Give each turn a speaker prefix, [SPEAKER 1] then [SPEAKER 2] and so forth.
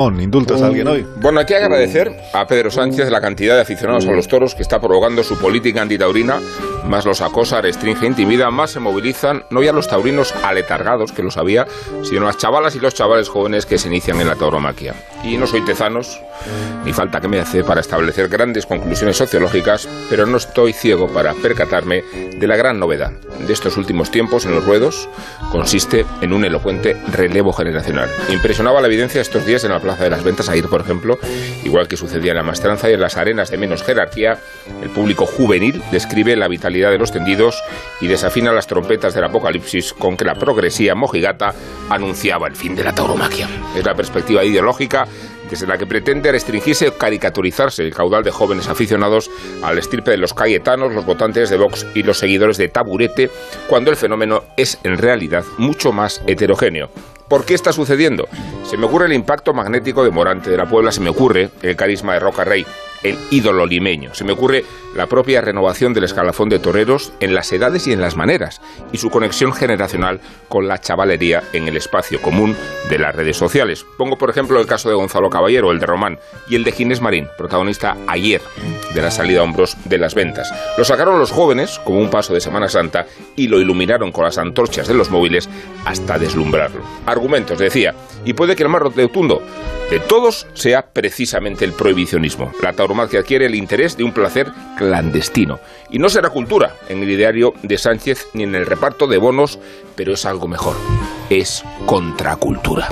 [SPEAKER 1] ¿Indultas a alguien hoy?
[SPEAKER 2] Bueno, hay que agradecer a Pedro Sánchez la cantidad de aficionados a los toros que está provocando su política antitaurina. Más los acosa, restringe, intimida, más se movilizan, no ya los taurinos aletargados, que lo sabía, sino las chavalas y los chavales jóvenes que se inician en la tauromaquia. Y no soy tezanos, ni falta que me hace para establecer grandes conclusiones sociológicas, pero no estoy ciego para percatarme de la gran novedad de estos últimos tiempos en los ruedos. Consiste en un elocuente relevo generacional. Impresionaba la evidencia estos días en la Plaza de las Ventas a ir, por ejemplo, igual que sucedía en la Mastranza y en las arenas de menos jerarquía, el público juvenil describe la vitalidad de los tendidos y desafina las trompetas del apocalipsis con que la progresía mojigata anunciaba el fin de la tauromaquia. Es la perspectiva ideológica desde la que pretende restringirse o caricaturizarse el caudal de jóvenes aficionados al estirpe de los cayetanos, los votantes de Vox y los seguidores de Taburete, cuando el fenómeno es en realidad mucho más heterogéneo. ¿Por qué está sucediendo? Se me ocurre el impacto magnético de Morante de la Puebla, se me ocurre el carisma de Roca Rey, el ídolo limeño. Se me ocurre la propia renovación del escalafón de toreros en las edades y en las maneras, y su conexión generacional con la chavalería en el espacio común de las redes sociales. Pongo, por ejemplo, el caso de Gonzalo Caballero, el de Román, y el de Ginés Marín, protagonista ayer de la salida a hombros de las ventas. Lo sacaron los jóvenes como un paso de Semana Santa y lo iluminaron con las antorchas de los móviles hasta deslumbrarlo. Argumentos, decía, y puede que el más rotundo de todos sea precisamente el prohibicionismo. La tauromaquia adquiere el interés de un placer clandestino. Y no será cultura en el ideario de Sánchez ni en el reparto de bonos, pero es algo mejor. Es contracultura.